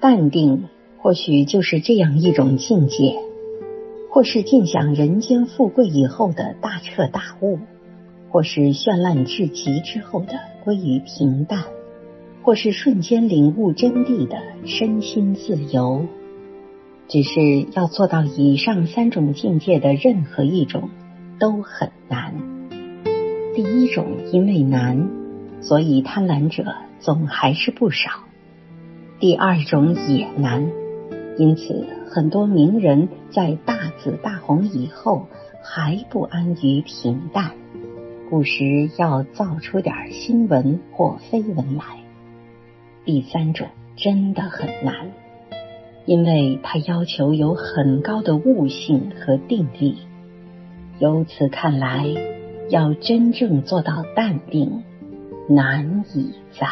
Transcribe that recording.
淡定或许就是这样一种境界，或是尽享人间富贵以后的大彻大悟，或是绚烂至极之后的归于平淡，或是瞬间领悟真谛的身心自由。只是要做到以上三种境界的任何一种都很难。第一种因为难，所以贪婪者总还是不少；第二种也难，因此很多名人在大紫大红以后还不安于平淡，不时要造出点新闻或绯闻来。第三种真的很难。因为它要求有很高的悟性和定力，由此看来，要真正做到淡定，难以在。